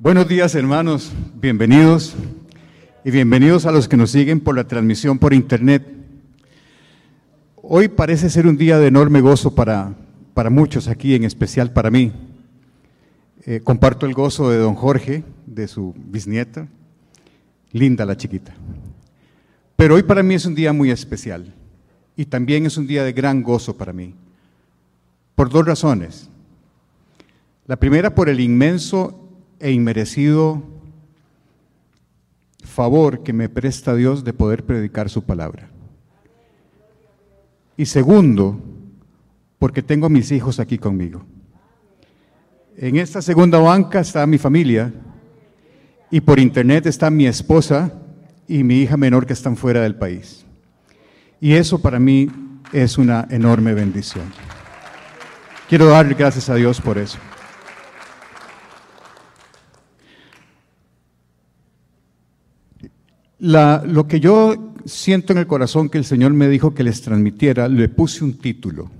Buenos días hermanos, bienvenidos y bienvenidos a los que nos siguen por la transmisión por internet. Hoy parece ser un día de enorme gozo para, para muchos aquí, en especial para mí. Eh, comparto el gozo de don Jorge, de su bisnieta, linda la chiquita. Pero hoy para mí es un día muy especial y también es un día de gran gozo para mí, por dos razones. La primera por el inmenso e inmerecido favor que me presta Dios de poder predicar su palabra. Y segundo, porque tengo a mis hijos aquí conmigo. En esta segunda banca está mi familia y por internet está mi esposa y mi hija menor que están fuera del país. Y eso para mí es una enorme bendición. Quiero dar gracias a Dios por eso. Lo que yo siento en el corazón que el Señor me dijo que les transmitiera, le puse un título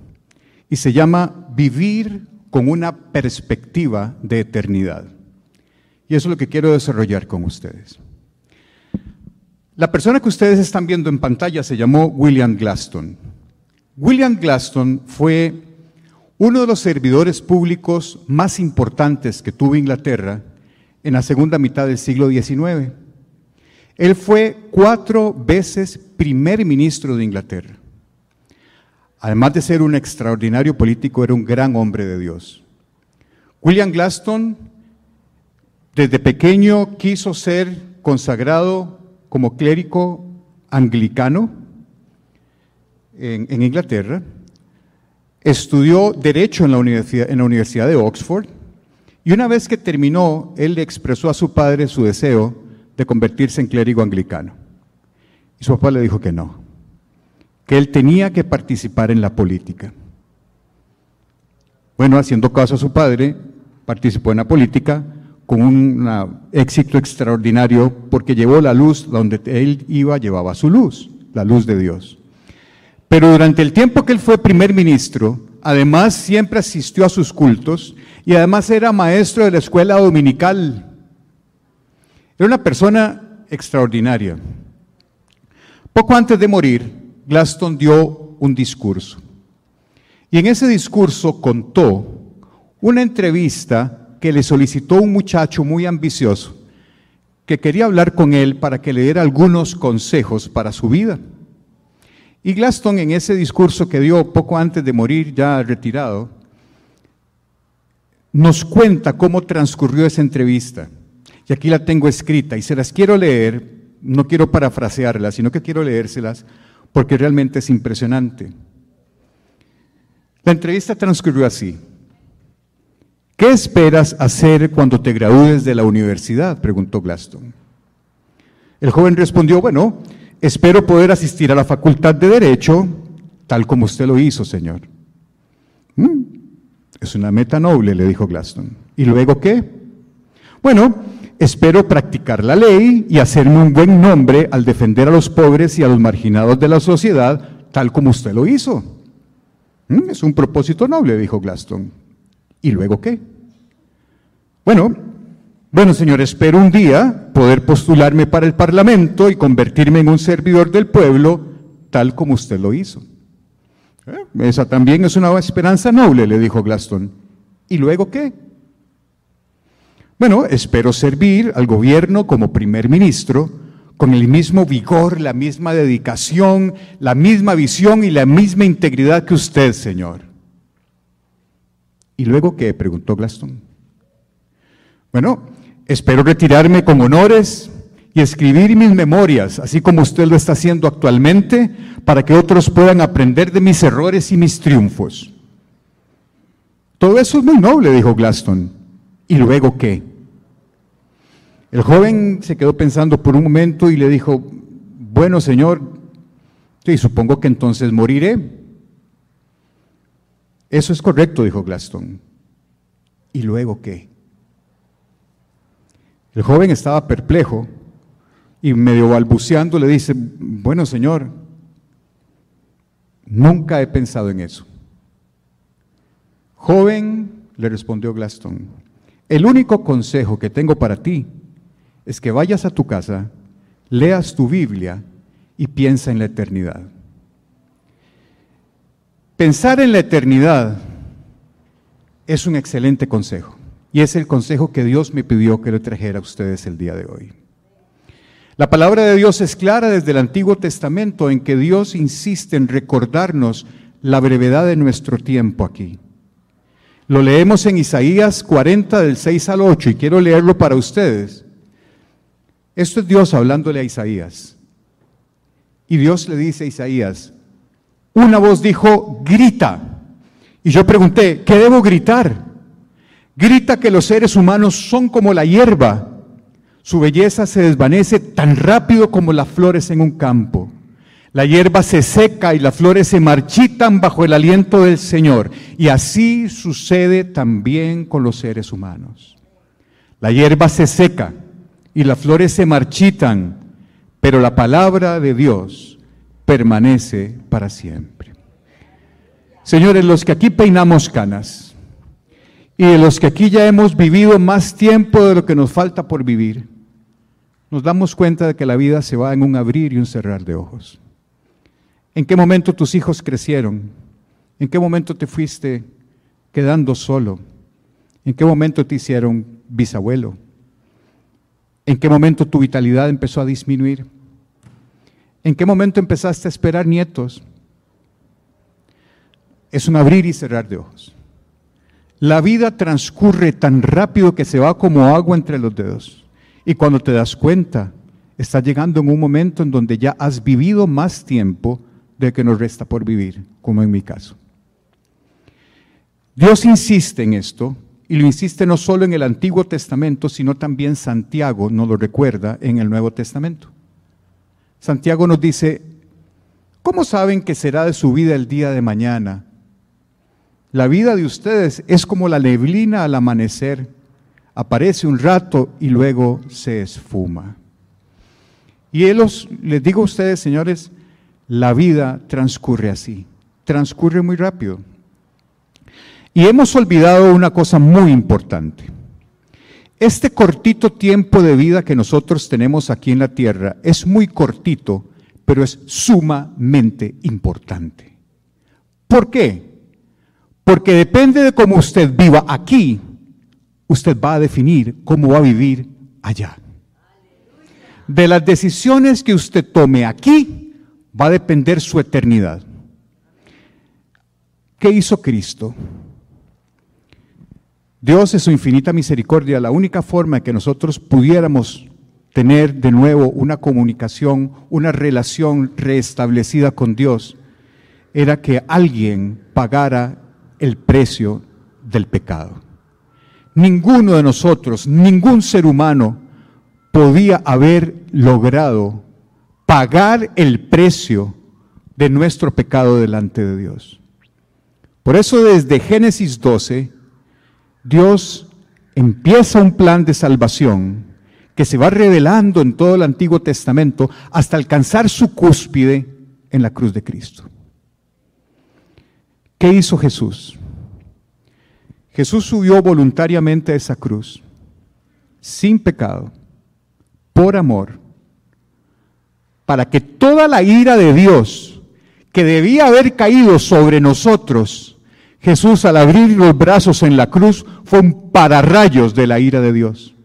y se llama Vivir con una perspectiva de eternidad. Y eso es lo que quiero desarrollar con ustedes. La persona que ustedes están viendo en pantalla se llamó William Glaston. William Glaston fue uno de los servidores públicos más importantes que tuvo Inglaterra en la segunda mitad del siglo XIX. Él fue cuatro veces primer ministro de Inglaterra. Además de ser un extraordinario político, era un gran hombre de Dios. William Glaston desde pequeño quiso ser consagrado como clérigo anglicano en, Inglaterra. Estudió Derecho en la, universidad, en la Universidad de Oxford y una vez que terminó, él le expresó a su padre su deseo de convertirse en clérigo anglicano. Y su papá le dijo que no, que él tenía que participar en la política. Bueno, haciendo caso a su padre, participó en la política con un éxito extraordinario porque llevó la luz donde él iba, llevaba su luz, la luz de Dios. Pero durante el tiempo que él fue primer ministro, además siempre asistió a sus cultos y además era maestro de la escuela dominical era una persona extraordinaria. Poco antes de morir, Glaston dio un discurso. Y en ese discurso contó una entrevista que le solicitó un muchacho muy ambicioso que quería hablar con él para que le diera algunos consejos para su vida. Y Glaston en ese discurso que dio poco antes de morir, ya retirado, nos cuenta cómo transcurrió esa entrevista. Y aquí la tengo escrita y se las quiero leer, no quiero parafrasearlas, sino que quiero leérselas porque realmente es impresionante. La entrevista transcurrió así. ¿Qué esperas hacer cuando te gradúes de la universidad? preguntó Glaston. El joven respondió, bueno, espero poder asistir a la facultad de Derecho tal como usted lo hizo, señor. Mm, es una meta noble, le dijo Glaston. ¿Y luego qué? Bueno, Espero practicar la ley y hacerme un buen nombre al defender a los pobres y a los marginados de la sociedad, tal como usted lo hizo. Mm, es un propósito noble, dijo Glaston. ¿Y luego qué? Bueno, bueno, señor, espero un día poder postularme para el Parlamento y convertirme en un servidor del pueblo, tal como usted lo hizo. Eh, esa también es una esperanza noble, le dijo Glaston. ¿Y luego qué? Bueno, espero servir al gobierno como primer ministro con el mismo vigor, la misma dedicación, la misma visión y la misma integridad que usted, Señor. ¿Y luego qué? preguntó Glaston. Bueno, espero retirarme con honores y escribir mis memorias, así como usted lo está haciendo actualmente, para que otros puedan aprender de mis errores y mis triunfos. Todo eso es muy noble, dijo Glaston. ¿Y luego qué? El joven se quedó pensando por un momento y le dijo, bueno Señor, supongo que entonces moriré. Eso es correcto, dijo Glaston. ¿Y luego qué? El joven estaba perplejo y medio balbuceando le dice, bueno Señor, nunca he pensado en eso. Joven, le respondió Glaston, El único consejo que tengo para ti es que vayas a tu casa, leas tu Biblia y piensa en la eternidad. Pensar en la eternidad es un excelente consejo y es el consejo que Dios me pidió que le trajera a ustedes el día de hoy. La palabra de Dios es clara desde el Antiguo Testamento en que Dios insiste en recordarnos la brevedad de nuestro tiempo aquí. Lo leemos en Isaías 40 del 6 al 8 y quiero leerlo para ustedes. Esto es Dios hablándole a Isaías. Y Dios le dice a Isaías, una voz dijo, grita. Y yo pregunté, ¿qué debo gritar? Grita que los seres humanos son como la hierba. Su belleza se desvanece tan rápido como las flores en un campo. La hierba se seca y las flores se marchitan bajo el aliento del Señor. Y así sucede también con los seres humanos. La hierba se seca y las flores se marchitan, pero la palabra de Dios permanece para siempre. Señores, los que aquí peinamos canas y de los que aquí ya hemos vivido más tiempo de lo que nos falta por vivir, nos damos cuenta de que la vida se va en un abrir y un cerrar de ojos. ¿En qué momento tus hijos crecieron? ¿En qué momento te fuiste quedando solo? ¿En qué momento te hicieron bisabuelo? ¿En qué momento tu vitalidad empezó a disminuir? ¿En qué momento empezaste a esperar nietos? Es un abrir y cerrar de ojos. La vida transcurre tan rápido que se va como agua entre los dedos. Y cuando te das cuenta, estás llegando en un momento en donde ya has vivido más tiempo de que nos resta por vivir, como en mi caso. Dios insiste en esto y lo insiste no solo en el Antiguo Testamento, sino también Santiago nos lo recuerda en el Nuevo Testamento. Santiago nos dice, ¿cómo saben que será de su vida el día de mañana? La vida de ustedes es como la neblina al amanecer, aparece un rato y luego se esfuma. Y él les digo a ustedes, señores, la vida transcurre así, transcurre muy rápido. Y hemos olvidado una cosa muy importante. Este cortito tiempo de vida que nosotros tenemos aquí en la tierra es muy cortito, pero es sumamente importante. ¿Por qué? Porque depende de cómo usted viva aquí, usted va a definir cómo va a vivir allá. De las decisiones que usted tome aquí, va a depender su eternidad. ¿Qué hizo Cristo? Dios es su infinita misericordia, la única forma en que nosotros pudiéramos tener de nuevo una comunicación, una relación restablecida con Dios, era que alguien pagara el precio del pecado. Ninguno de nosotros, ningún ser humano podía haber logrado pagar el precio de nuestro pecado delante de Dios. Por eso desde Génesis 12, Dios empieza un plan de salvación que se va revelando en todo el Antiguo Testamento hasta alcanzar su cúspide en la cruz de Cristo. ¿Qué hizo Jesús? Jesús subió voluntariamente a esa cruz, sin pecado, por amor, para que toda la ira de Dios que debía haber caído sobre nosotros, Jesús al abrir los brazos en la cruz fue un pararrayos de la ira de Dios.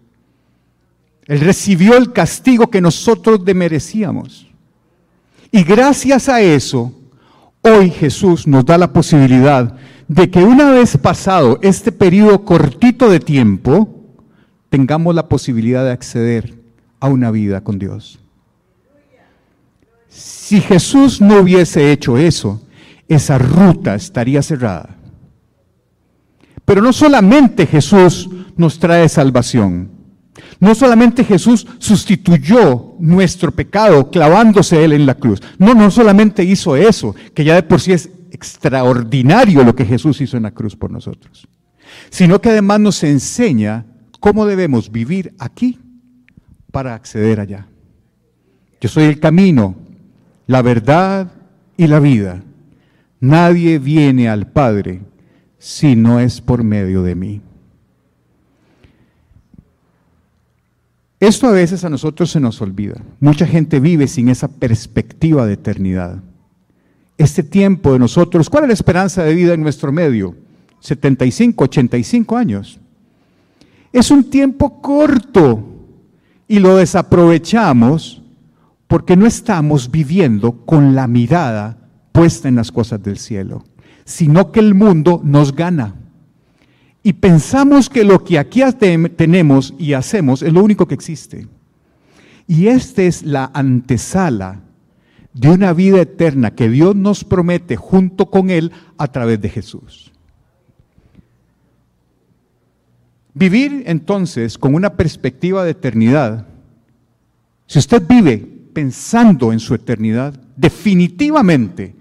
Él recibió el castigo que nosotros demerecíamos. Y gracias a eso, hoy Jesús nos da la posibilidad de que una vez pasado este periodo cortito de tiempo, tengamos la posibilidad de acceder a una vida con Dios. Si Jesús no hubiese hecho eso, esa ruta estaría cerrada. Pero no solamente Jesús nos trae salvación, no solamente Jesús sustituyó nuestro pecado clavándose Él en la cruz, no, no solamente hizo eso, que ya de por sí es extraordinario lo que Jesús hizo en la cruz por nosotros, sino que además nos enseña cómo debemos vivir aquí para acceder allá. Yo soy el camino, la verdad y la vida. Nadie viene al Padre si no es por medio de mí. Esto a veces a nosotros se nos olvida. Mucha gente vive sin esa perspectiva de eternidad. Este tiempo de nosotros, ¿cuál es la esperanza de vida en nuestro medio? 75, 85 años. Es un tiempo corto y lo desaprovechamos porque no estamos viviendo con la mirada puesta en las cosas del cielo, sino que el mundo nos gana. Y pensamos que lo que aquí tenemos y hacemos es lo único que existe. Y esta es la antesala de una vida eterna que Dios nos promete junto con Él a través de Jesús. Vivir entonces con una perspectiva de eternidad, si usted vive pensando en su eternidad, definitivamente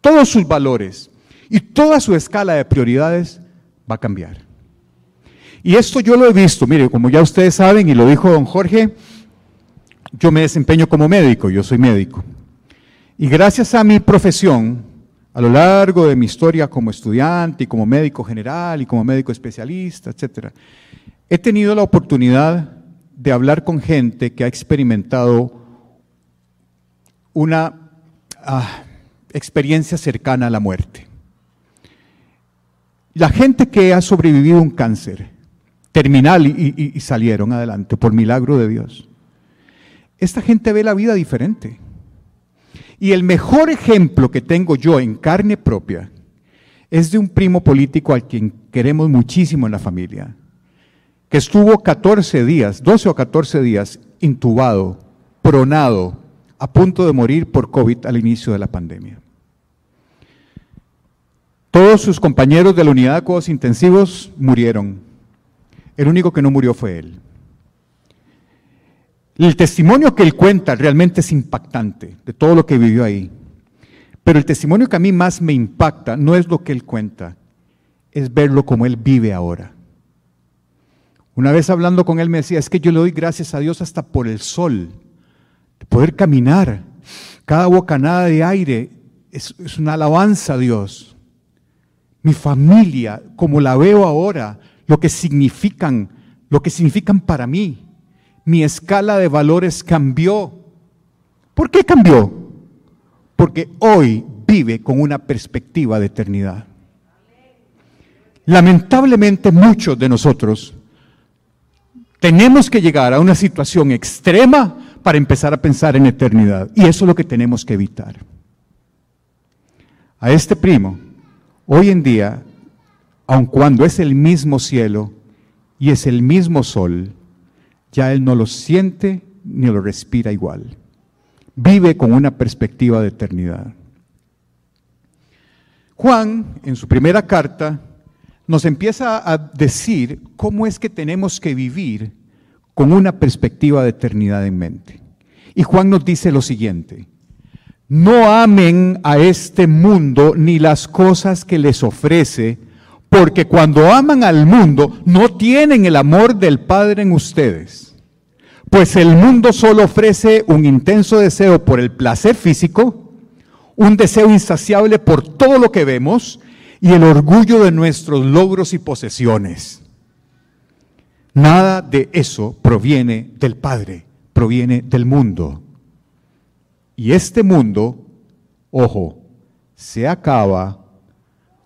todos sus valores y toda su escala de prioridades va a cambiar. Y esto yo lo he visto, mire, como ya ustedes saben y lo dijo don Jorge, yo me desempeño como médico, yo soy médico. Y gracias a mi profesión, a lo largo de mi historia como estudiante y como médico general y como médico especialista, etc., he tenido la oportunidad de hablar con gente que ha experimentado una ah, experiencia cercana a la muerte. La gente que ha sobrevivido un cáncer terminal y, y salieron adelante por milagro de Dios. Esta gente ve la vida diferente. Y el mejor ejemplo que tengo yo en carne propia es de un primo político al quien queremos muchísimo en la familia, que estuvo 14 días, 12 o 14 días intubado, pronado, a punto de morir por COVID al inicio de la pandemia. Todos sus compañeros de la unidad de cuidados intensivos murieron. El único que no murió fue él. El testimonio que él cuenta realmente es impactante de todo lo que vivió ahí. Pero el testimonio que a mí más me impacta no es lo que él cuenta, es verlo como él vive ahora. Una vez hablando con él me decía, es que yo le doy gracias a Dios hasta por el sol, poder caminar. Cada bocanada de aire es, una alabanza a Dios. Mi familia, como la veo ahora, lo que significan, lo que significan para mí mi escala de valores cambió. ¿Por qué cambió? Porque hoy vive con una perspectiva de eternidad. Lamentablemente muchos de nosotros tenemos que llegar a una situación extrema para empezar a pensar en eternidad. Y eso es lo que tenemos que evitar. A este primo, hoy en día, aun cuando es el mismo cielo y es el mismo sol, ya él no lo siente ni lo respira igual. Vive con una perspectiva de eternidad. Juan, en su primera carta, nos empieza a decir cómo es que tenemos que vivir con una perspectiva de eternidad en mente. Y Juan nos dice lo siguiente, no amen a este mundo ni las cosas que les ofrece, porque cuando aman al mundo no tienen el amor del Padre en ustedes. Pues el mundo solo ofrece un intenso deseo por el placer físico, un deseo insaciable por todo lo que vemos y el orgullo de nuestros logros y posesiones. Nada de eso proviene del Padre, proviene del mundo. Y este mundo, ojo, se acaba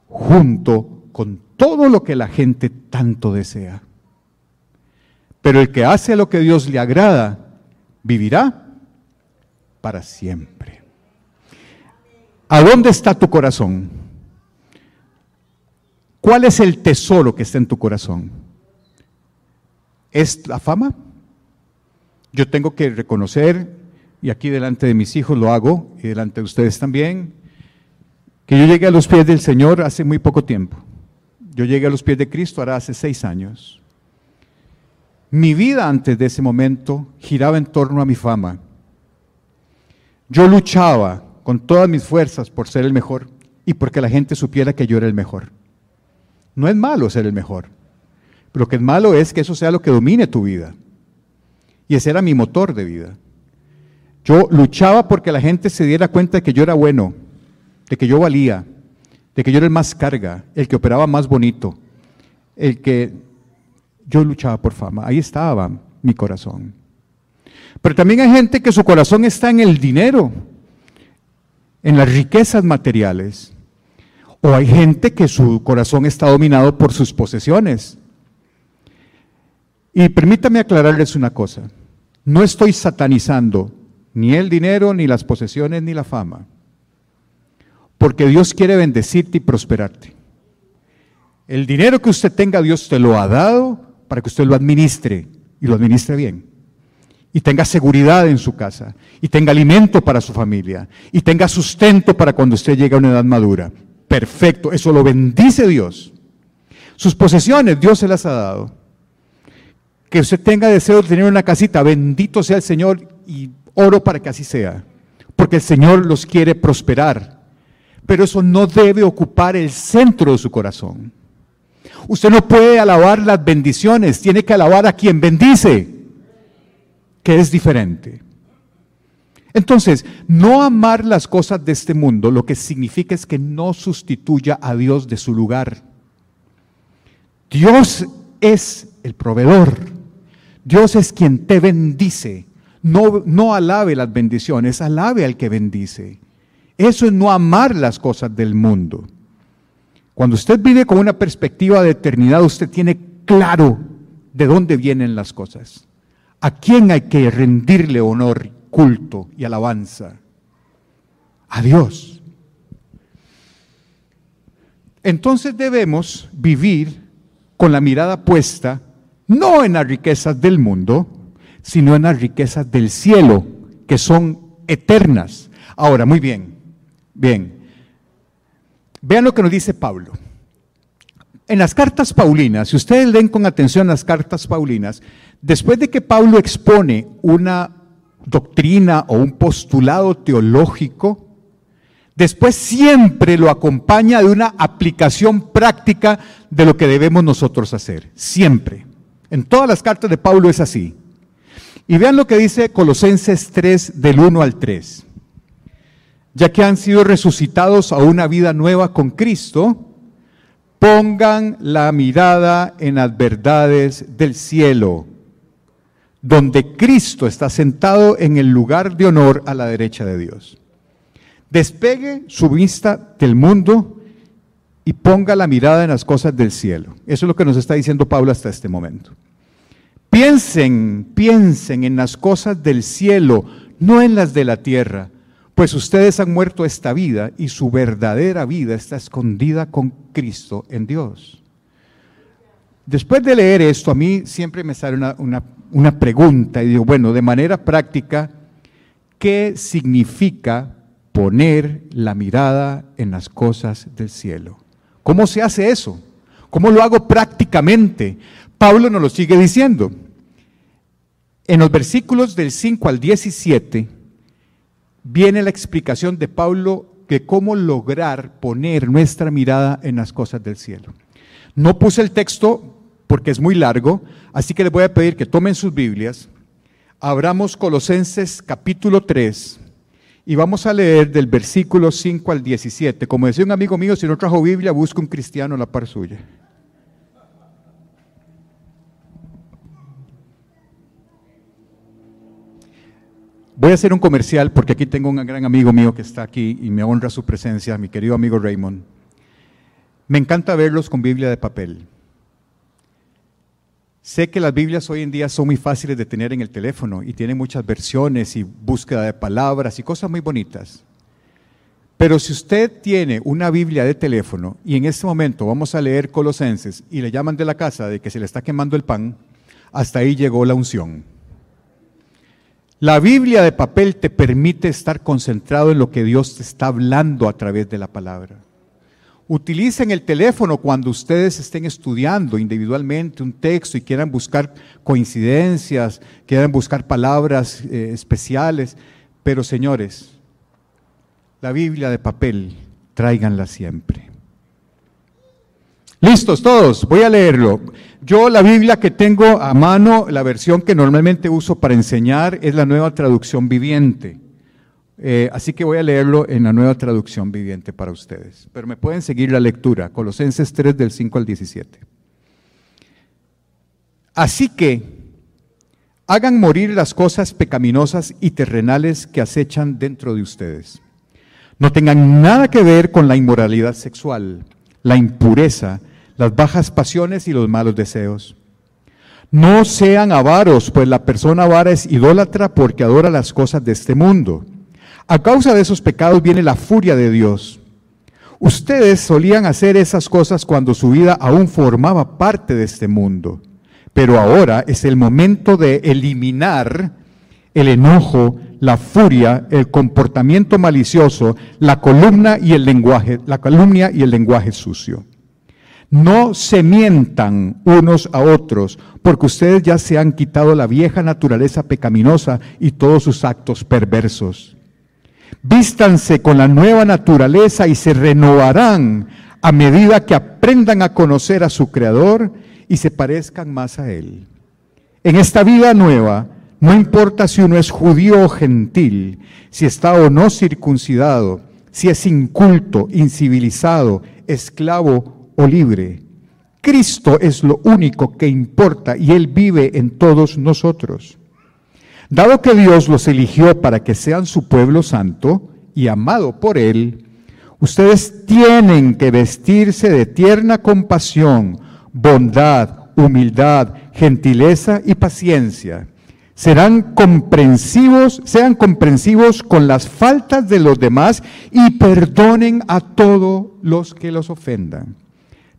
junto con todo lo que la gente tanto desea. Pero el que hace lo que Dios le agrada, vivirá para siempre. ¿A dónde está tu corazón? ¿Cuál es el tesoro que está en tu corazón? ¿Es la fama? Yo tengo que reconocer, y aquí delante de mis hijos lo hago, y delante de ustedes también, que yo llegué a los pies del Señor hace muy poco tiempo. Yo llegué a los pies de Cristo ahora hace seis años. Mi vida antes de ese momento giraba en torno a mi fama. Yo luchaba con todas mis fuerzas por ser el mejor y porque la gente supiera que yo era el mejor. No es malo ser el mejor. Lo que es malo es que eso sea lo que domine tu vida. Y ese era mi motor de vida. Yo luchaba porque la gente se diera cuenta de que yo era bueno, de que yo valía, de que yo era el más carga, el que operaba más bonito, el que yo luchaba por fama. Ahí estaba mi corazón. Pero también hay gente que su corazón está en el dinero, en las riquezas materiales. O hay gente que su corazón está dominado por sus posesiones. Y permítame aclararles una cosa. No estoy satanizando ni el dinero, ni las posesiones, ni la fama. Porque Dios quiere bendecirte y prosperarte. El dinero que usted tenga, Dios te lo ha dado para que usted lo administre y lo administre bien. Y tenga seguridad en su casa, y tenga alimento para su familia, y tenga sustento para cuando usted llegue a una edad madura. Perfecto, eso lo bendice Dios. Sus posesiones Dios se las ha dado. Que usted tenga deseo de tener una casita, bendito sea el Señor y oro para que así sea. Porque el Señor los quiere prosperar. Pero eso no debe ocupar el centro de su corazón. Usted no puede alabar las bendiciones, tiene que alabar a quien bendice, que es diferente. Entonces, no amar las cosas de este mundo lo que significa es que no sustituya a Dios de su lugar. Dios es el proveedor. Dios es quien te bendice. No, no alabe las bendiciones, alabe al que bendice. Eso es no amar las cosas del mundo. Cuando usted vive con una perspectiva de eternidad, usted tiene claro de dónde vienen las cosas. ¿A quién hay que rendirle honor, culto y alabanza? A Dios. Entonces debemos vivir con la mirada puesta no en las riquezas del mundo, sino en las riquezas del cielo, que son eternas. Ahora, muy bien, bien. Vean lo que nos dice Pablo. En las cartas paulinas, si ustedes leen con atención las cartas paulinas, después de que Pablo expone una doctrina o un postulado teológico, después siempre lo acompaña de una aplicación práctica de lo que debemos nosotros hacer. Siempre. En todas las cartas de Pablo es así. Y vean lo que dice Colosenses 3 del 1 al 3 ya que han sido resucitados a una vida nueva con Cristo, pongan la mirada en las verdades del cielo, donde Cristo está sentado en el lugar de honor a la derecha de Dios. Despegue su vista del mundo y ponga la mirada en las cosas del cielo. Eso es lo que nos está diciendo Pablo hasta este momento. Piensen, piensen en las cosas del cielo, no en las de la tierra pues ustedes han muerto esta vida y su verdadera vida está escondida con Cristo en Dios. Después de leer esto, a mí siempre me sale una, una pregunta y digo, bueno, de manera práctica, ¿qué significa poner la mirada en las cosas del cielo? ¿Cómo se hace eso? ¿Cómo lo hago prácticamente? Pablo nos lo sigue diciendo. En los versículos del 5 al 17, viene la explicación de Pablo de cómo lograr poner nuestra mirada en las cosas del cielo. No puse el texto porque es muy largo, así que les voy a pedir que tomen sus Biblias, abramos Colosenses capítulo 3 y vamos a leer del versículo 5 al 17. Como decía un amigo mío, si no trajo Biblia, busca un cristiano a la par suya. Voy a hacer un comercial porque aquí tengo un gran amigo mío que está aquí y me honra su presencia, mi querido amigo Raymond. Me encanta verlos con Biblia de papel. Sé que las Biblias hoy en día son muy fáciles de tener en el teléfono y tienen muchas versiones y búsqueda de palabras y cosas muy bonitas. Pero si usted tiene una Biblia de teléfono y en este momento vamos a leer Colosenses y le llaman de la casa de que se le está quemando el pan, hasta ahí llegó la unción. La Biblia de papel te permite estar concentrado en lo que Dios te está hablando a través de la palabra. Utilicen el teléfono cuando ustedes estén estudiando individualmente un texto y quieran buscar coincidencias, quieran buscar palabras eh, especiales. Pero señores, la Biblia de papel, tráiganla siempre. Listos todos, voy a leerlo. Yo la Biblia que tengo a mano, la versión que normalmente uso para enseñar es la nueva traducción viviente. Eh, así que voy a leerlo en la nueva traducción viviente para ustedes. Pero me pueden seguir la lectura, Colosenses 3 del 5 al 17. Así que, Hagan morir las cosas pecaminosas y terrenales que acechan dentro de ustedes. No tengan nada que ver con la inmoralidad sexual, la impureza, las bajas pasiones y los malos deseos. No sean avaros, pues la persona avara es idólatra porque adora las cosas de este mundo. A causa de esos pecados viene la furia de Dios. Ustedes solían hacer esas cosas cuando su vida aún formaba parte de este mundo. Pero ahora es el momento de eliminar el enojo, la furia, el comportamiento malicioso, la columna y el lenguaje, la calumnia y el lenguaje sucio. No se mientan unos a otros, porque ustedes ya se han quitado la vieja naturaleza pecaminosa y todos sus actos perversos. Vístanse con la nueva naturaleza y se renovarán a medida que aprendan a conocer a su Creador y se parezcan más a Él. En esta vida nueva, no importa si uno es judío o gentil, si está o no circuncidado, si es inculto, incivilizado, esclavo o libre. Cristo es lo único que importa y Él vive en todos nosotros. Dado que Dios los eligió para que sean su pueblo santo y amado por Él, ustedes tienen que vestirse de tierna compasión, bondad, humildad, gentileza y paciencia. Serán comprensivos, sean comprensivos con las faltas de los demás y perdonen a todos los que los ofendan.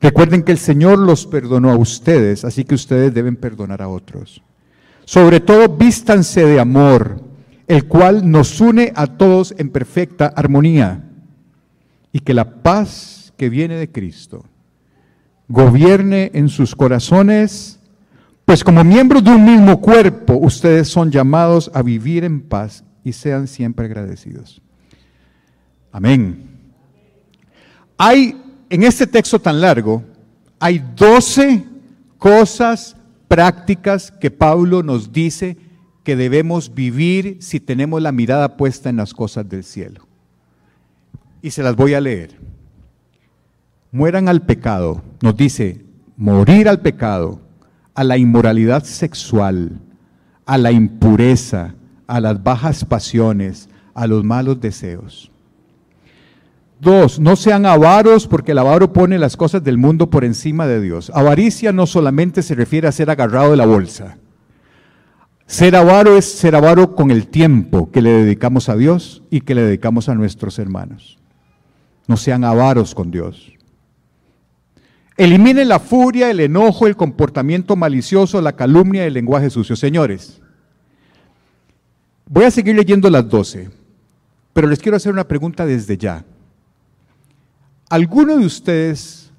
Recuerden que el Señor los perdonó a ustedes, así que ustedes deben perdonar a otros. Sobre todo vístanse de amor, el cual nos une a todos en perfecta armonía, y que la paz que viene de Cristo gobierne en sus corazones, pues como miembros de un mismo cuerpo, ustedes son llamados a vivir en paz y sean siempre agradecidos. Amén. Hay, en este texto tan largo, hay doce cosas prácticas que Pablo nos dice que debemos vivir si tenemos la mirada puesta en las cosas del cielo. Y se las voy a leer mueran al pecado, nos dice morir al pecado, a la inmoralidad sexual, a la impureza, a las bajas pasiones, a los malos deseos. Dos, no sean avaros porque el avaro pone las cosas del mundo por encima de Dios. Avaricia no solamente se refiere a ser agarrado de la bolsa. Ser avaro es ser avaro con el tiempo que le dedicamos a Dios y que le dedicamos a nuestros hermanos. No sean avaros con Dios. Eliminen la furia, el enojo, el comportamiento malicioso, la calumnia y el lenguaje sucio. Señores, voy a seguir leyendo las doce, pero les quiero hacer una pregunta desde ya. ¿Alguno de ustedes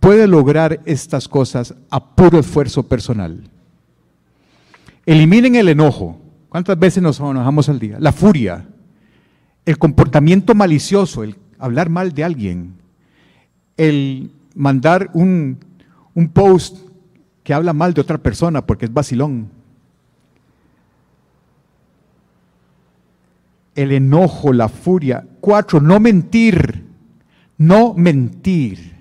puede lograr estas cosas a puro esfuerzo personal? Eliminen el enojo. ¿Cuántas veces nos enojamos al día? La furia, el comportamiento malicioso, el hablar mal de alguien, el mandar un, post que habla mal de otra persona porque es vacilón. El enojo, la furia. Cuatro, no mentir. No mentir.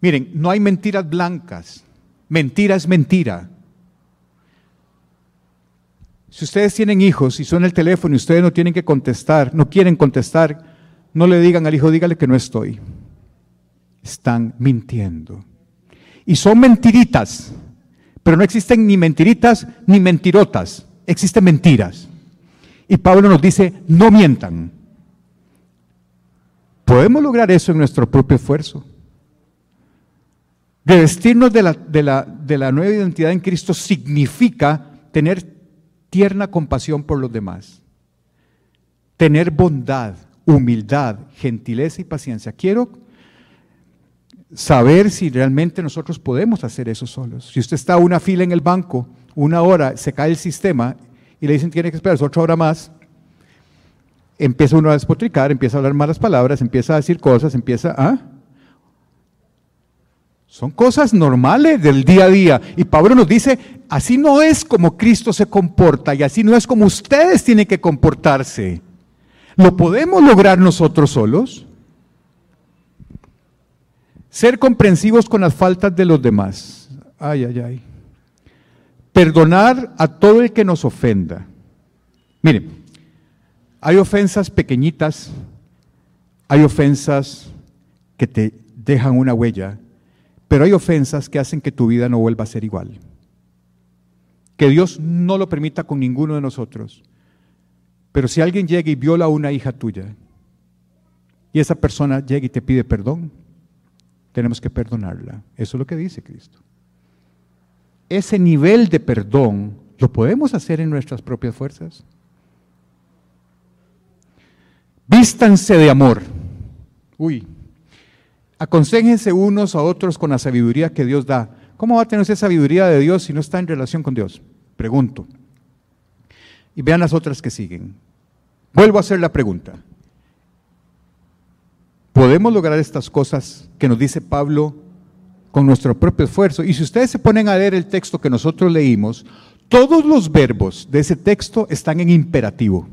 Miren, no hay mentiras blancas. Mentira es mentira. Si ustedes tienen hijos y son el teléfono y ustedes no tienen que contestar, no quieren contestar, no le digan al hijo, dígale que no estoy están mintiendo. Y son mentiritas, pero no existen ni mentiritas ni mentirotas, existen mentiras. Y Pablo nos dice, no mientan. Podemos lograr eso en nuestro propio esfuerzo. Revestirnos de la, de, la, nueva identidad en Cristo significa tener tierna compasión por los demás, tener bondad, humildad, gentileza y paciencia. Quiero saber si realmente nosotros podemos hacer eso solos. Si usted está una fila en el banco, una hora, se cae el sistema y le dicen tiene que esperar otra hora más, empieza uno a despotricar, empieza a hablar malas palabras, empieza a decir cosas, empieza a... ¿ah? Son cosas normales del día a día. Y Pablo nos dice, así no es como Cristo se comporta y así no es como ustedes tienen que comportarse. ¿Lo podemos lograr nosotros solos? Ser comprensivos con las faltas de los demás. Ay, ay, ay. Perdonar a todo el que nos ofenda. Miren, hay ofensas pequeñitas, hay ofensas que te dejan una huella, pero hay ofensas que hacen que tu vida no vuelva a ser igual. Que Dios no lo permita con ninguno de nosotros. Pero si alguien llega y viola a una hija tuya y esa persona llega y te pide perdón, tenemos que perdonarla. Eso es lo que dice Cristo. Ese nivel de perdón lo podemos hacer en nuestras propias fuerzas. Vístanse de amor. Uy, aconsejense unos a otros con la sabiduría que Dios da. ¿Cómo va a tener esa sabiduría de Dios si no está en relación con Dios? Pregunto. Y vean las otras que siguen. Vuelvo a hacer la pregunta. ¿Podemos lograr estas cosas que nos dice Pablo con nuestro propio esfuerzo? Y si ustedes se ponen a leer el texto que nosotros leímos, todos los verbos de ese texto están en imperativo.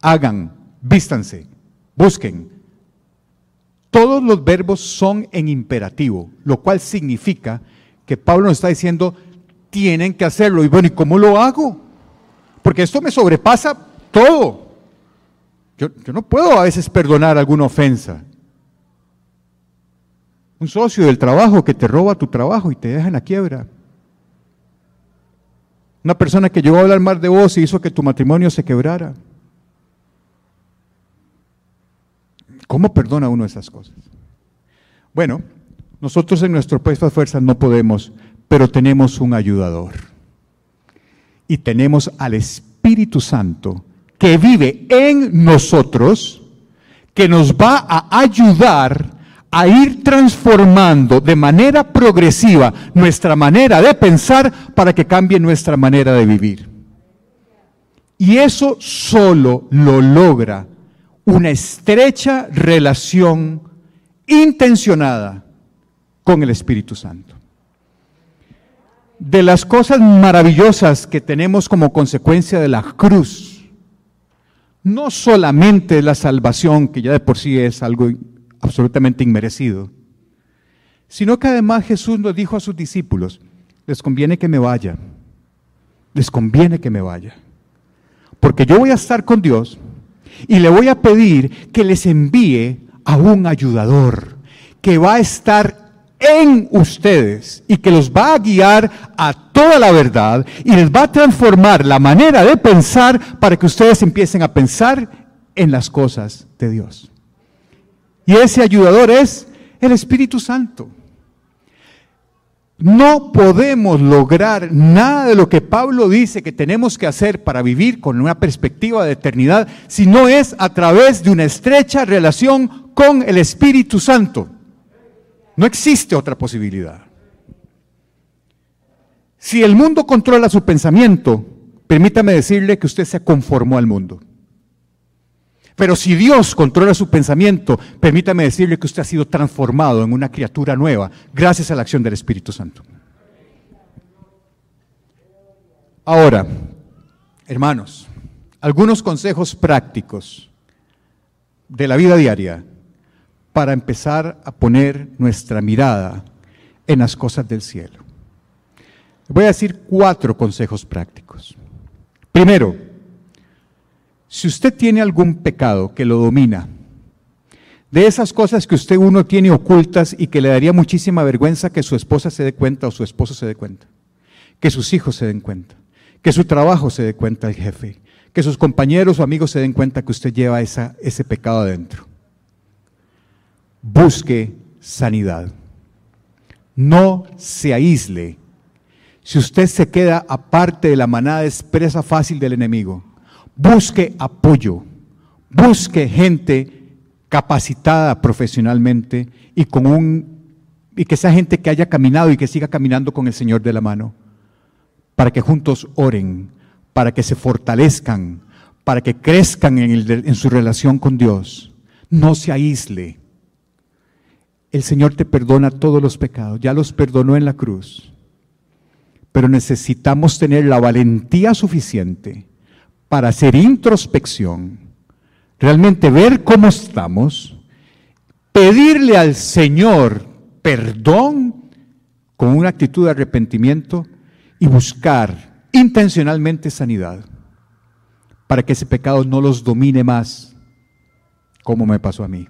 Hagan, vístanse, busquen. Todos los verbos son en imperativo, lo cual significa que Pablo nos está diciendo, tienen que hacerlo. Y bueno, ¿y cómo lo hago? Porque esto me sobrepasa todo. Yo, no puedo a veces perdonar alguna ofensa. Un socio del trabajo que te roba tu trabajo y te deja en la quiebra. Una persona que llegó a hablar mal de vos y hizo que tu matrimonio se quebrara. ¿Cómo perdona uno esas cosas? Bueno, nosotros en nuestro país de fuerzas no podemos, pero tenemos un ayudador. Y tenemos al Espíritu Santo que vive en nosotros, que nos va a ayudar a ir transformando de manera progresiva nuestra manera de pensar para que cambie nuestra manera de vivir. Y eso solo lo logra una estrecha relación intencionada con el Espíritu Santo. De las cosas maravillosas que tenemos como consecuencia de la cruz, no solamente la salvación, que ya de por sí es algo absolutamente inmerecido, sino que además Jesús nos dijo a sus discípulos, les conviene que me vaya, les conviene que me vaya, porque yo voy a estar con Dios y le voy a pedir que les envíe a un ayudador que va a estar en ustedes y que los va a guiar a toda la verdad y les va a transformar la manera de pensar para que ustedes empiecen a pensar en las cosas de Dios. Y ese ayudador es el Espíritu Santo. No podemos lograr nada de lo que Pablo dice que tenemos que hacer para vivir con una perspectiva de eternidad si no es a través de una estrecha relación con el Espíritu Santo. No existe otra posibilidad. Si el mundo controla su pensamiento, permítame decirle que usted se conformó al mundo. Pero si Dios controla su pensamiento, permítame decirle que usted ha sido transformado en una criatura nueva gracias a la acción del Espíritu Santo. Ahora, hermanos, algunos consejos prácticos de la vida diaria para empezar a poner nuestra mirada en las cosas del cielo. Voy a decir cuatro consejos prácticos. Primero, si usted tiene algún pecado que lo domina, de esas cosas que usted uno tiene ocultas y que le daría muchísima vergüenza que su esposa se dé cuenta o su esposo se dé cuenta, que sus hijos se den cuenta, que su trabajo se dé cuenta el jefe, que sus compañeros o amigos se den cuenta que usted lleva esa, ese pecado adentro busque sanidad. No se aísle. Si usted se queda aparte de la manada, es presa fácil del enemigo. Busque apoyo. Busque gente capacitada profesionalmente y con un y que sea gente que haya caminado y que siga caminando con el Señor de la mano, para que juntos oren, para que se fortalezcan, para que crezcan en, en su relación con Dios. No se aísle el Señor te perdona todos los pecados, ya los perdonó en la cruz. Pero necesitamos tener la valentía suficiente para hacer introspección, realmente ver cómo estamos, pedirle al Señor perdón con una actitud de arrepentimiento y buscar intencionalmente sanidad para que ese pecado no los domine más, como me pasó a mí.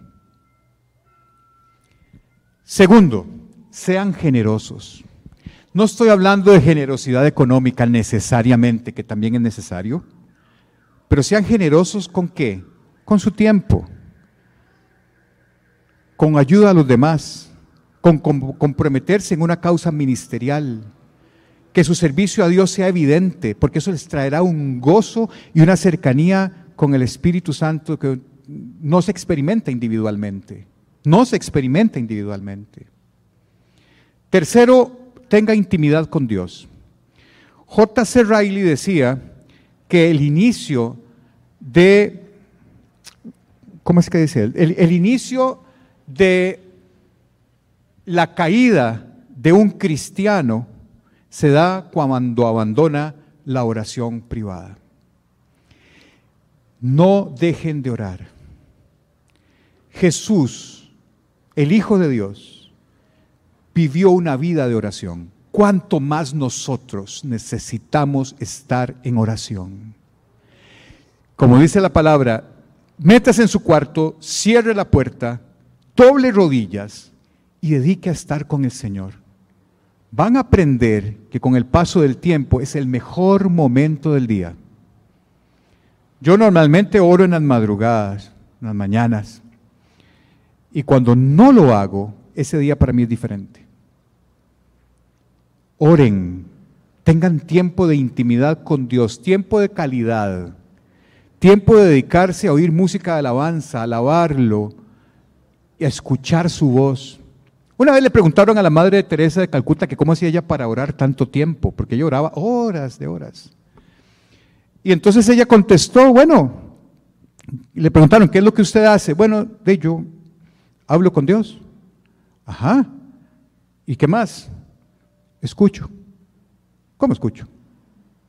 Segundo, sean generosos. No estoy hablando de generosidad económica necesariamente, que también es necesario, pero sean generosos con qué? Con su tiempo, con ayuda a los demás, con, comprometerse en una causa ministerial, que su servicio a Dios sea evidente, porque eso les traerá un gozo y una cercanía con el Espíritu Santo que no se experimenta individualmente, no se experimenta individualmente. Tercero, tenga intimidad con Dios. J.C. Riley decía que el inicio de, ¿cómo es que dice él? El, inicio de la caída de un cristiano se da cuando abandona la oración privada. No dejen de orar. Jesús, el Hijo de Dios, vivió una vida de oración. ¿Cuánto más nosotros necesitamos estar en oración? Como dice la palabra, métase en su cuarto, cierre la puerta, doble rodillas y dedique a estar con el Señor. Van a aprender que con el paso del tiempo es el mejor momento del día. Yo normalmente oro en las madrugadas, en las mañanas, y cuando no lo hago, ese día para mí es diferente. Oren, tengan tiempo de intimidad con Dios, tiempo de calidad, tiempo de dedicarse a oír música de alabanza, a alabarlo y a escuchar su voz. Una vez le preguntaron a la madre de Teresa de Calcuta que cómo hacía ella para orar tanto tiempo, porque ella oraba horas de horas. Y entonces ella contestó, bueno, le preguntaron, ¿qué es lo que usted hace? Bueno, de yo hablo con Dios. Ajá. ¿Y qué más? Escucho. ¿Cómo escucho?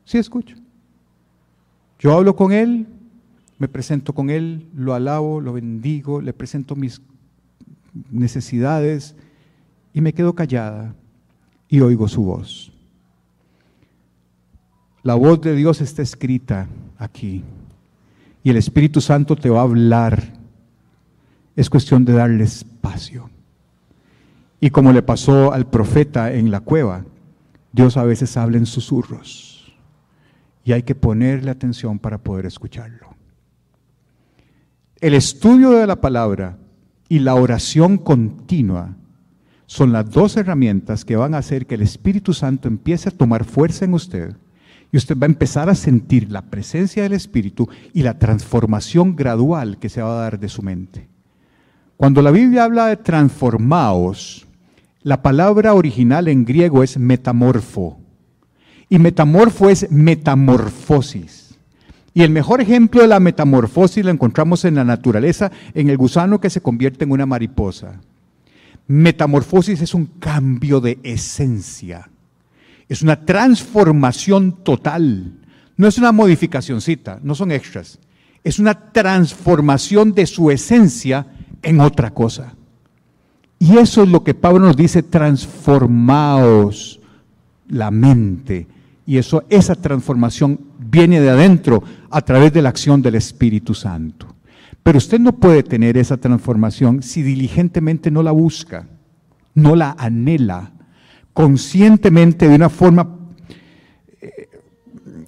Sí, escucho. Yo hablo con Él, me presento con Él, lo alabo, lo bendigo, le presento mis necesidades y me quedo callada y oigo su voz. La voz de Dios está escrita aquí y el Espíritu Santo te va a hablar. Es cuestión de darle espacio. Y como le pasó al profeta en la cueva, Dios a veces habla en susurros y hay que ponerle atención para poder escucharlo. El estudio de la palabra y la oración continua son las dos herramientas que van a hacer que el Espíritu Santo empiece a tomar fuerza en usted y usted va a empezar a sentir la presencia del Espíritu y la transformación gradual que se va a dar de su mente. Cuando la Biblia habla de transformaos, la palabra original en griego es metamorfo. Y metamorfo es metamorfosis. Y el mejor ejemplo de la metamorfosis lo encontramos en la naturaleza, en el gusano que se convierte en una mariposa. Metamorfosis es un cambio de esencia. Es una transformación total. No es una modificacióncita, no son extras. Es una transformación de su esencia en otra cosa. Y eso es lo que Pablo nos dice, transformaos la mente. Y eso, esa transformación viene de adentro a través de la acción del Espíritu Santo. Pero usted no puede tener esa transformación si diligentemente no la busca, no la anhela, conscientemente, de una forma eh,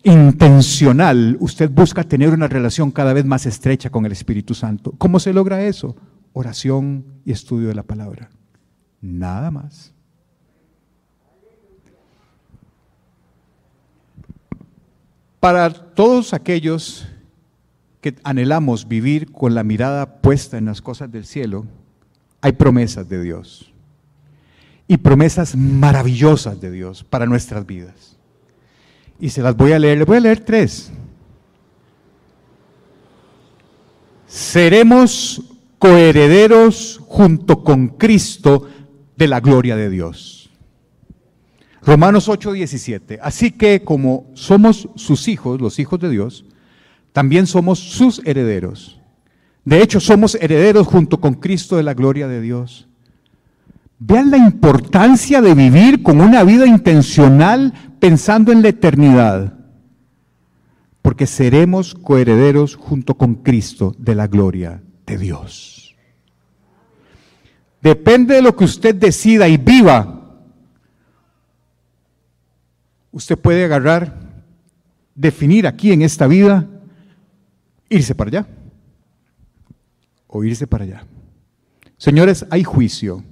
intencional, usted busca tener una relación cada vez más estrecha con el Espíritu Santo. ¿Cómo se logra eso? Oración y estudio de la palabra. Nada más. Para todos aquellos que anhelamos vivir con la mirada puesta en las cosas del cielo, hay promesas de Dios. Y promesas maravillosas de Dios para nuestras vidas. Y se las voy a leer, voy a leer tres. Seremos coherederos junto con Cristo de la gloria de Dios. Romanos 8:17. Así que como somos sus hijos, los hijos de Dios, también somos sus herederos. De hecho, somos herederos junto con Cristo de la gloria de Dios. Vean la importancia de vivir con una vida intencional pensando en la eternidad, porque seremos coherederos junto con Cristo de la gloria de Dios. Depende de lo que usted decida y viva. Usted puede agarrar, definir aquí en esta vida, irse para allá o irse para allá. Señores, hay juicio.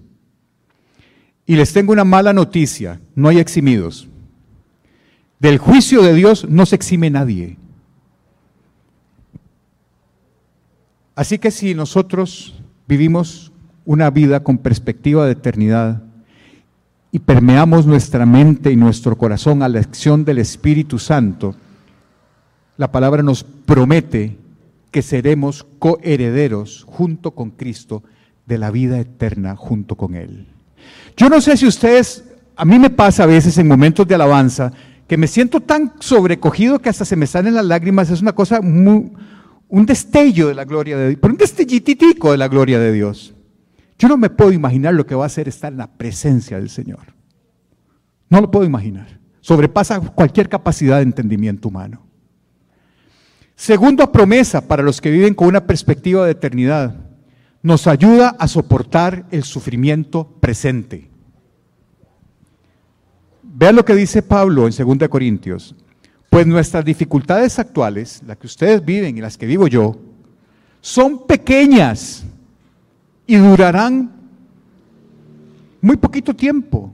Y les tengo una mala noticia, no hay eximidos. Del juicio de Dios no se exime nadie. Así que si nosotros vivimos una vida con perspectiva de eternidad y permeamos nuestra mente y nuestro corazón a la acción del Espíritu Santo, la palabra nos promete que seremos coherederos junto con Cristo de la vida eterna junto con Él. Yo no sé si ustedes, a mí me pasa a veces en momentos de alabanza, que me siento tan sobrecogido que hasta se me salen las lágrimas, es una cosa muy, un destello de la gloria de Dios, pero un destellititico de la gloria de Dios. Yo no me puedo imaginar lo que va a ser estar en la presencia del Señor. No lo puedo imaginar. Sobrepasa cualquier capacidad de entendimiento humano. Segunda promesa para los que viven con una perspectiva de eternidad. Nos ayuda a soportar el sufrimiento presente. Vean lo que dice Pablo en 2 Corintios. Pues nuestras dificultades actuales, las que ustedes viven y las que vivo yo, son pequeñas y durarán muy poquito tiempo.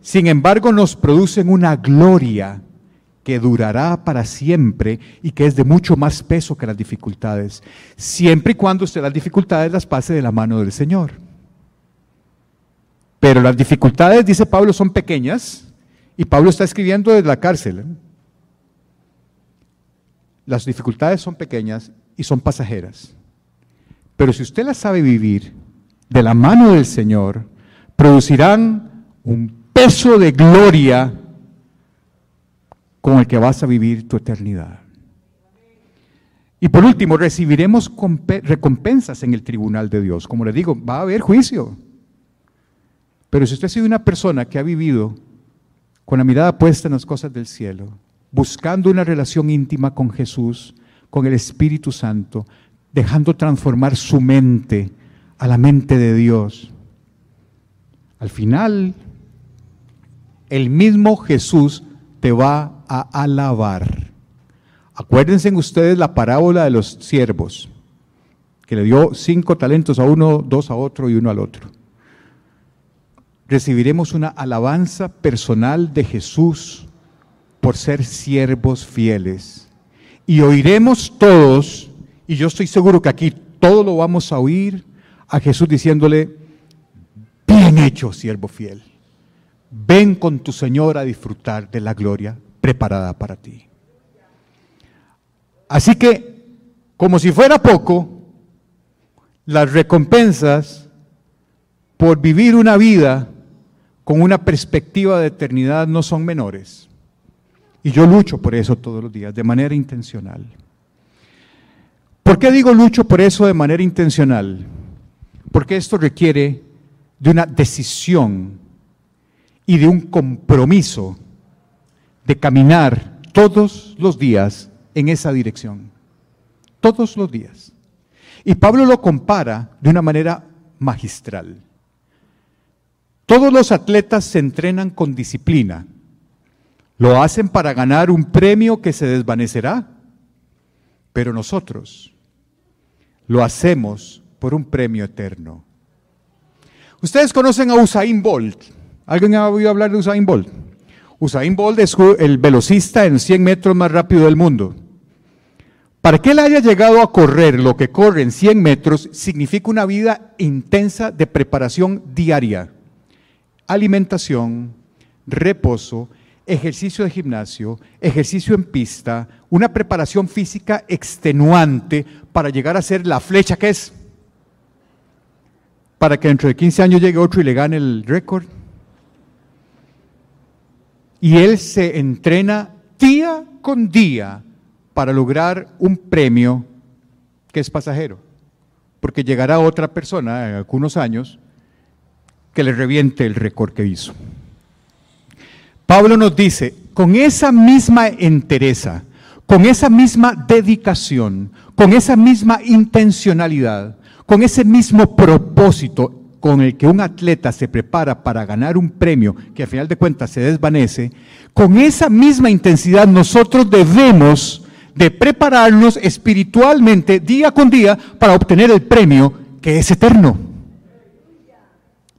Sin embargo, nos producen una gloria que durará para siempre y que es de mucho más peso que las dificultades, siempre y cuando usted las dificultades las pase de la mano del Señor. Pero las dificultades, dice Pablo, son pequeñas y Pablo está escribiendo desde la cárcel. ¿eh? Las dificultades son pequeñas y son pasajeras. Pero si usted las sabe vivir de la mano del Señor, producirán un peso de gloria con el que vas a vivir tu eternidad. Y por último, recibiremos recompensas en el tribunal de Dios. Como le digo, va a haber juicio. Pero si usted ha sido una persona que ha vivido con la mirada puesta en las cosas del cielo, buscando una relación íntima con Jesús, con el Espíritu Santo, dejando transformar su mente a la mente de Dios, al final el mismo Jesús te va a alabar. Acuérdense ustedes la parábola de los siervos, que le dio cinco talentos a uno, dos a otro y uno al otro recibiremos una alabanza personal de Jesús por ser siervos fieles. Y oiremos todos, y yo estoy seguro que aquí todos lo vamos a oír, a Jesús diciéndole, bien hecho, siervo fiel. Ven con tu Señor a disfrutar de la gloria preparada para ti. Así que, como si fuera poco, las recompensas por vivir una vida con una perspectiva de eternidad no son menores. Y yo lucho por eso todos los días, de manera intencional. ¿Por qué digo lucho por eso de manera intencional? Porque esto requiere de una decisión y de un compromiso de caminar todos los días en esa dirección. Todos los días. Y Pablo lo compara de una manera magistral. Todos los atletas se entrenan con disciplina. Lo hacen para ganar un premio que se desvanecerá. Pero nosotros lo hacemos por un premio eterno. Ustedes conocen a Usain Bolt. ¿Alguien ha oído hablar de Usain Bolt? Usain Bolt es el velocista en 100 metros más rápido del mundo. Para que él haya llegado a correr lo que corre en 100 metros significa una vida intensa de preparación diaria alimentación, reposo, ejercicio de gimnasio, ejercicio en pista, una preparación física extenuante para llegar a ser la flecha que es. Para que dentro de 15 años llegue otro y le gane el récord. Y él se entrena día con día para lograr un premio que es pasajero. Porque llegará otra persona en algunos años que le reviente el récord que hizo. Pablo nos dice, con esa misma entereza, con esa misma dedicación, con esa misma intencionalidad, con ese mismo propósito con el que un atleta se prepara para ganar un premio que al final de cuentas se desvanece, con esa misma intensidad nosotros debemos de prepararnos espiritualmente día con día para obtener el premio que es eterno.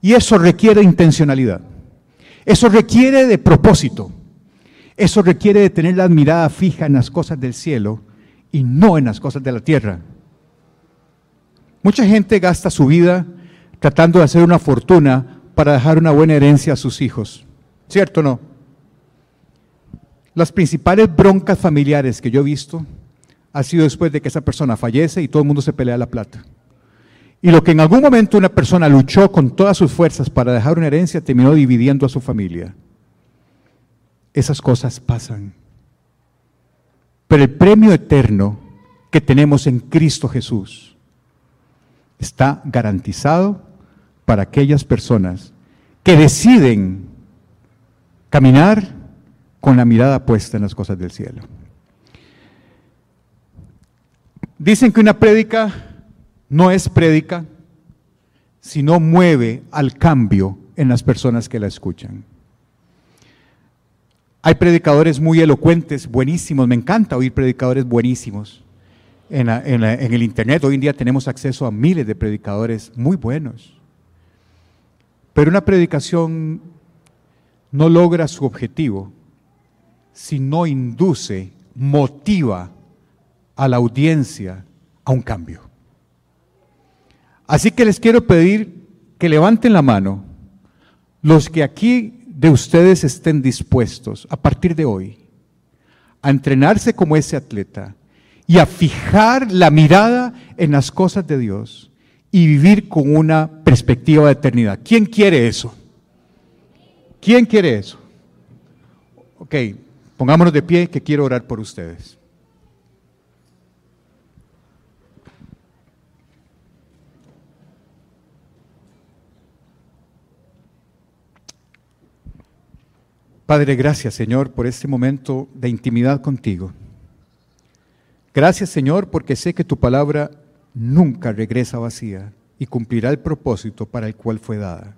Y eso requiere intencionalidad. Eso requiere de propósito. Eso requiere de tener la mirada fija en las cosas del cielo y no en las cosas de la tierra. Mucha gente gasta su vida tratando de hacer una fortuna para dejar una buena herencia a sus hijos. ¿Cierto o no? Las principales broncas familiares que yo he visto ha sido después de que esa persona fallece y todo el mundo se pelea la plata. Y lo que en algún momento una persona luchó con todas sus fuerzas para dejar una herencia terminó dividiendo a su familia. Esas cosas pasan. Pero el premio eterno que tenemos en Cristo Jesús está garantizado para aquellas personas que deciden caminar con la mirada puesta en las cosas del cielo. Dicen que una prédica no es prédica si no mueve al cambio en las personas que la escuchan. Hay predicadores muy elocuentes, buenísimos, me encanta oír predicadores buenísimos. En, en, el Internet hoy en día tenemos acceso a miles de predicadores muy buenos. Pero una predicación no logra su objetivo si no induce, motiva a la audiencia a un cambio. Así que les quiero pedir que levanten la mano los que aquí de ustedes estén dispuestos a partir de hoy a entrenarse como ese atleta y a fijar la mirada en las cosas de Dios y vivir con una perspectiva de eternidad. ¿Quién quiere eso? ¿Quién quiere eso? Ok, Pongámonos de pie que quiero orar por ustedes. Padre, gracias Señor por este momento de intimidad contigo. Gracias Señor porque sé que tu palabra nunca regresa vacía y cumplirá el propósito para el cual fue dada.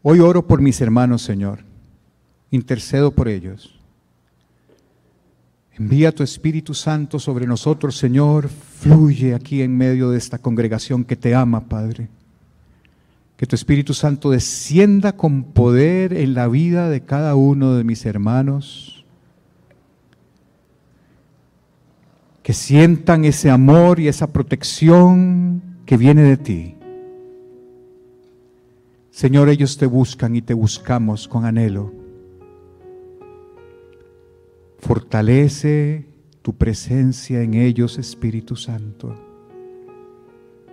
Hoy oro por mis hermanos, Señor intercedo por ellos. Envía tu Espíritu Santo sobre nosotros, Señor. Fluye aquí en medio de esta congregación que te ama, Padre. Que tu Espíritu Santo descienda con poder en la vida de cada uno de mis hermanos. Que sientan ese amor y esa protección que viene de ti. Señor, ellos te buscan y te buscamos con anhelo. Fortalece tu presencia en ellos, Espíritu Santo.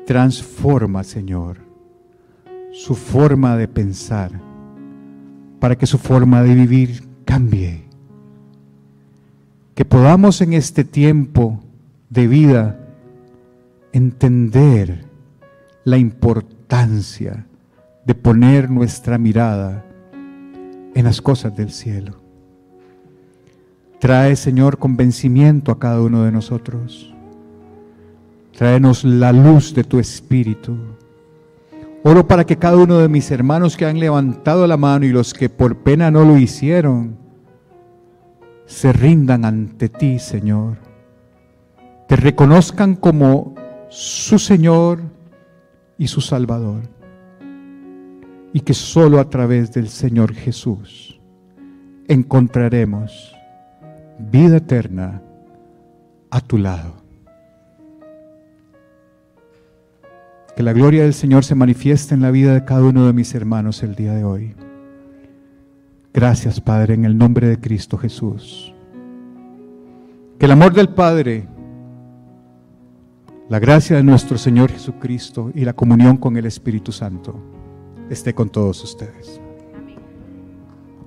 Transforma, Señor, su forma de pensar para que su forma de vivir cambie. Que podamos en este tiempo de vida entender la importancia de poner nuestra mirada en las cosas del cielo. Trae, Señor, convencimiento a cada uno de nosotros. Tráenos la luz de tu Espíritu. Oro para que cada uno de mis hermanos que han levantado la mano y los que por pena no lo hicieron, se rindan ante ti, Señor. Te reconozcan como su Señor y su Salvador. Y que solo a través del Señor Jesús encontraremos vida eterna a tu lado. Que la gloria del Señor se manifieste en la vida de cada uno de mis hermanos el día de hoy. Gracias, Padre, en el nombre de Cristo Jesús. Que el amor del Padre, la gracia de nuestro Señor Jesucristo y la comunión con el Espíritu Santo esté con todos ustedes.